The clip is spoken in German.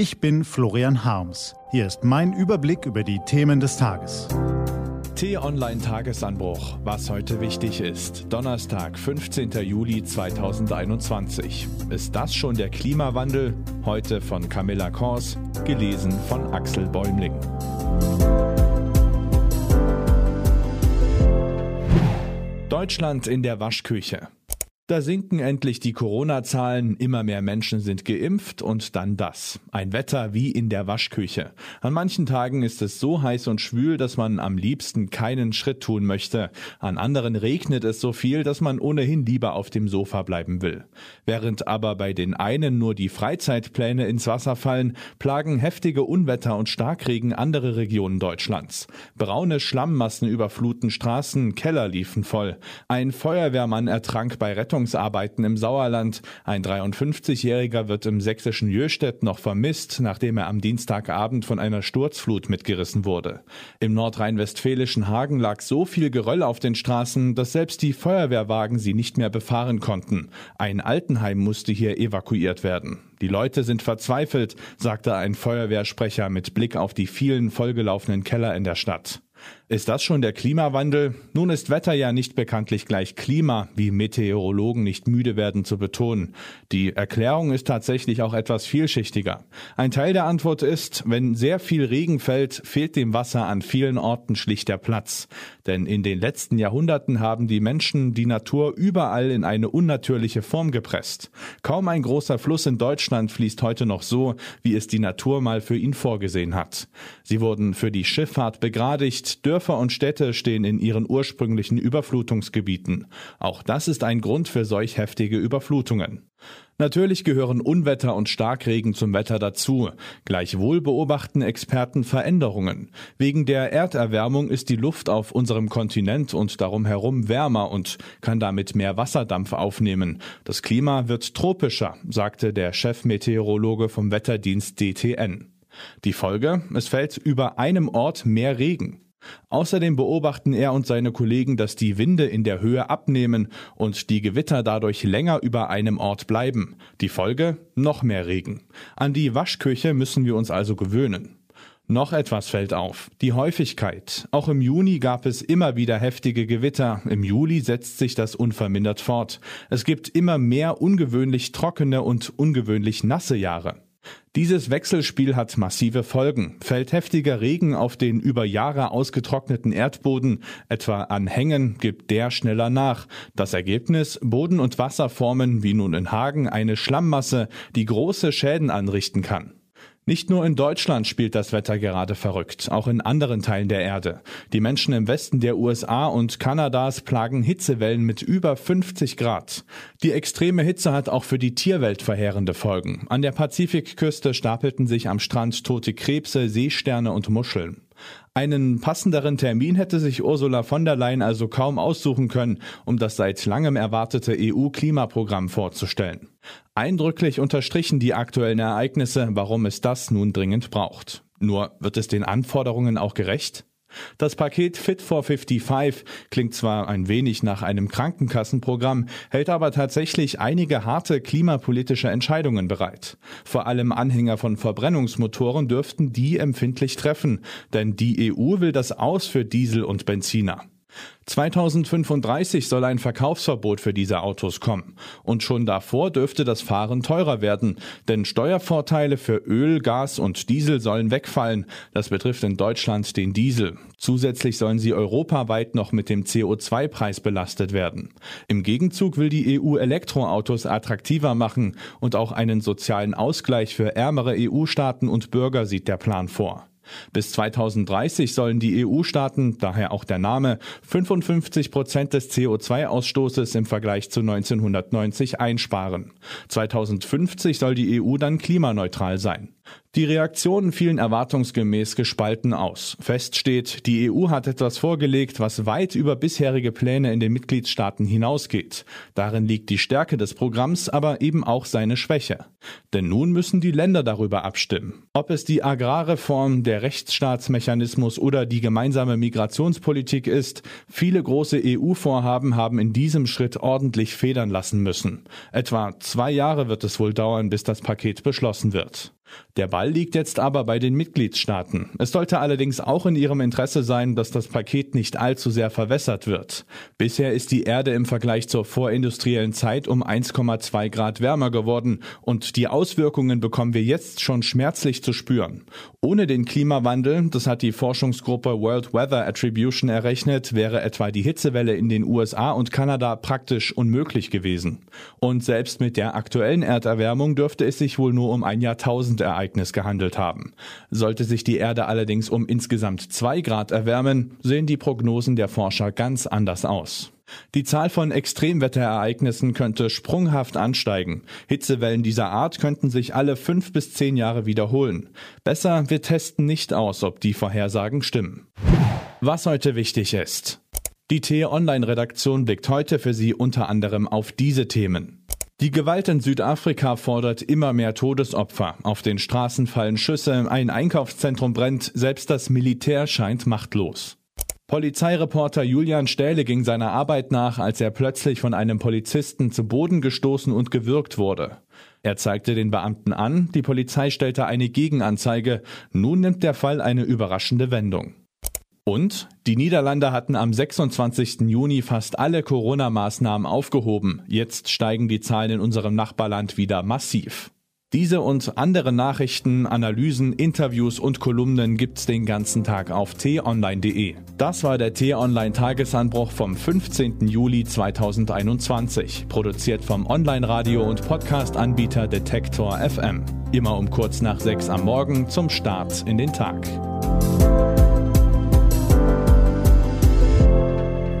Ich bin Florian Harms. Hier ist mein Überblick über die Themen des Tages. T-Online-Tagesanbruch, was heute wichtig ist. Donnerstag, 15. Juli 2021. Ist das schon der Klimawandel? Heute von Camilla Kors, gelesen von Axel Bäumling. Deutschland in der Waschküche. Da sinken endlich die Corona-Zahlen, immer mehr Menschen sind geimpft und dann das. Ein Wetter wie in der Waschküche. An manchen Tagen ist es so heiß und schwül, dass man am liebsten keinen Schritt tun möchte. An anderen regnet es so viel, dass man ohnehin lieber auf dem Sofa bleiben will. Während aber bei den einen nur die Freizeitpläne ins Wasser fallen, plagen heftige Unwetter und Starkregen andere Regionen Deutschlands. Braune Schlammmassen überfluten Straßen, Keller liefen voll. Ein Feuerwehrmann ertrank bei Rettung Rettungsarbeiten im Sauerland. Ein 53-Jähriger wird im sächsischen Jöstedt noch vermisst, nachdem er am Dienstagabend von einer Sturzflut mitgerissen wurde. Im nordrhein-westfälischen Hagen lag so viel Geröll auf den Straßen, dass selbst die Feuerwehrwagen sie nicht mehr befahren konnten. Ein Altenheim musste hier evakuiert werden. Die Leute sind verzweifelt, sagte ein Feuerwehrsprecher mit Blick auf die vielen vollgelaufenen Keller in der Stadt. Ist das schon der Klimawandel? Nun ist Wetter ja nicht bekanntlich gleich Klima, wie Meteorologen nicht müde werden zu betonen. Die Erklärung ist tatsächlich auch etwas vielschichtiger. Ein Teil der Antwort ist, wenn sehr viel Regen fällt, fehlt dem Wasser an vielen Orten schlicht der Platz. Denn in den letzten Jahrhunderten haben die Menschen die Natur überall in eine unnatürliche Form gepresst. Kaum ein großer Fluss in Deutschland fließt heute noch so, wie es die Natur mal für ihn vorgesehen hat. Sie wurden für die Schifffahrt begradigt, Dörfer und Städte stehen in ihren ursprünglichen Überflutungsgebieten. Auch das ist ein Grund für solch heftige Überflutungen. Natürlich gehören Unwetter und Starkregen zum Wetter dazu. Gleichwohl beobachten Experten Veränderungen. Wegen der Erderwärmung ist die Luft auf unserem Kontinent und darum herum wärmer und kann damit mehr Wasserdampf aufnehmen. Das Klima wird tropischer, sagte der Chefmeteorologe vom Wetterdienst DTN. Die Folge? Es fällt über einem Ort mehr Regen. Außerdem beobachten er und seine Kollegen, dass die Winde in der Höhe abnehmen und die Gewitter dadurch länger über einem Ort bleiben. Die Folge? Noch mehr Regen. An die Waschküche müssen wir uns also gewöhnen. Noch etwas fällt auf. Die Häufigkeit. Auch im Juni gab es immer wieder heftige Gewitter. Im Juli setzt sich das unvermindert fort. Es gibt immer mehr ungewöhnlich trockene und ungewöhnlich nasse Jahre. Dieses Wechselspiel hat massive Folgen. Fällt heftiger Regen auf den über Jahre ausgetrockneten Erdboden, etwa an Hängen, gibt der schneller nach. Das Ergebnis Boden und Wasser formen, wie nun in Hagen, eine Schlammmasse, die große Schäden anrichten kann. Nicht nur in Deutschland spielt das Wetter gerade verrückt, auch in anderen Teilen der Erde. Die Menschen im Westen der USA und Kanadas plagen Hitzewellen mit über 50 Grad. Die extreme Hitze hat auch für die Tierwelt verheerende Folgen. An der Pazifikküste stapelten sich am Strand tote Krebse, Seesterne und Muscheln. Einen passenderen Termin hätte sich Ursula von der Leyen also kaum aussuchen können, um das seit langem erwartete EU-Klimaprogramm vorzustellen. Eindrücklich unterstrichen die aktuellen Ereignisse, warum es das nun dringend braucht. Nur wird es den Anforderungen auch gerecht? Das Paket Fit for 55 klingt zwar ein wenig nach einem Krankenkassenprogramm, hält aber tatsächlich einige harte klimapolitische Entscheidungen bereit. Vor allem Anhänger von Verbrennungsmotoren dürften die empfindlich treffen, denn die EU will das aus für Diesel und Benziner. 2035 soll ein Verkaufsverbot für diese Autos kommen. Und schon davor dürfte das Fahren teurer werden, denn Steuervorteile für Öl, Gas und Diesel sollen wegfallen. Das betrifft in Deutschland den Diesel. Zusätzlich sollen sie europaweit noch mit dem CO2-Preis belastet werden. Im Gegenzug will die EU Elektroautos attraktiver machen und auch einen sozialen Ausgleich für ärmere EU-Staaten und Bürger sieht der Plan vor. Bis 2030 sollen die EU-Staaten, daher auch der Name, 55 Prozent des CO2-Ausstoßes im Vergleich zu 1990 einsparen. 2050 soll die EU dann klimaneutral sein. Die Reaktionen fielen erwartungsgemäß gespalten aus. Fest steht, die EU hat etwas vorgelegt, was weit über bisherige Pläne in den Mitgliedstaaten hinausgeht. Darin liegt die Stärke des Programms, aber eben auch seine Schwäche. Denn nun müssen die Länder darüber abstimmen. Ob es die Agrarreform, der Rechtsstaatsmechanismus oder die gemeinsame Migrationspolitik ist, viele große EU-Vorhaben haben in diesem Schritt ordentlich federn lassen müssen. Etwa zwei Jahre wird es wohl dauern, bis das Paket beschlossen wird. Der Ball liegt jetzt aber bei den Mitgliedstaaten. Es sollte allerdings auch in ihrem Interesse sein, dass das Paket nicht allzu sehr verwässert wird. Bisher ist die Erde im Vergleich zur vorindustriellen Zeit um 1,2 Grad wärmer geworden und die Auswirkungen bekommen wir jetzt schon schmerzlich zu spüren. Ohne den Klimawandel, das hat die Forschungsgruppe World Weather Attribution errechnet, wäre etwa die Hitzewelle in den USA und Kanada praktisch unmöglich gewesen. Und selbst mit der aktuellen Erderwärmung dürfte es sich wohl nur um ein Jahrtausendereignis gehandelt haben. Sollte sich die Erde allerdings um insgesamt zwei Grad erwärmen, sehen die Prognosen der Forscher ganz anders aus. Die Zahl von Extremwetterereignissen könnte sprunghaft ansteigen. Hitzewellen dieser Art könnten sich alle fünf bis zehn Jahre wiederholen. Besser, wir testen nicht aus, ob die Vorhersagen stimmen. Was heute wichtig ist. Die T-Online-Redaktion blickt heute für Sie unter anderem auf diese Themen. Die Gewalt in Südafrika fordert immer mehr Todesopfer. Auf den Straßen fallen Schüsse, ein Einkaufszentrum brennt, selbst das Militär scheint machtlos. Polizeireporter Julian Stähle ging seiner Arbeit nach, als er plötzlich von einem Polizisten zu Boden gestoßen und gewürgt wurde. Er zeigte den Beamten an, die Polizei stellte eine Gegenanzeige, nun nimmt der Fall eine überraschende Wendung. Und die Niederlande hatten am 26. Juni fast alle Corona-Maßnahmen aufgehoben. Jetzt steigen die Zahlen in unserem Nachbarland wieder massiv. Diese und andere Nachrichten, Analysen, Interviews und Kolumnen gibt's den ganzen Tag auf t-online.de. Das war der T-Online Tagesanbruch vom 15. Juli 2021, produziert vom Online-Radio und Podcast-Anbieter Detektor FM. Immer um kurz nach sechs am Morgen zum Start in den Tag.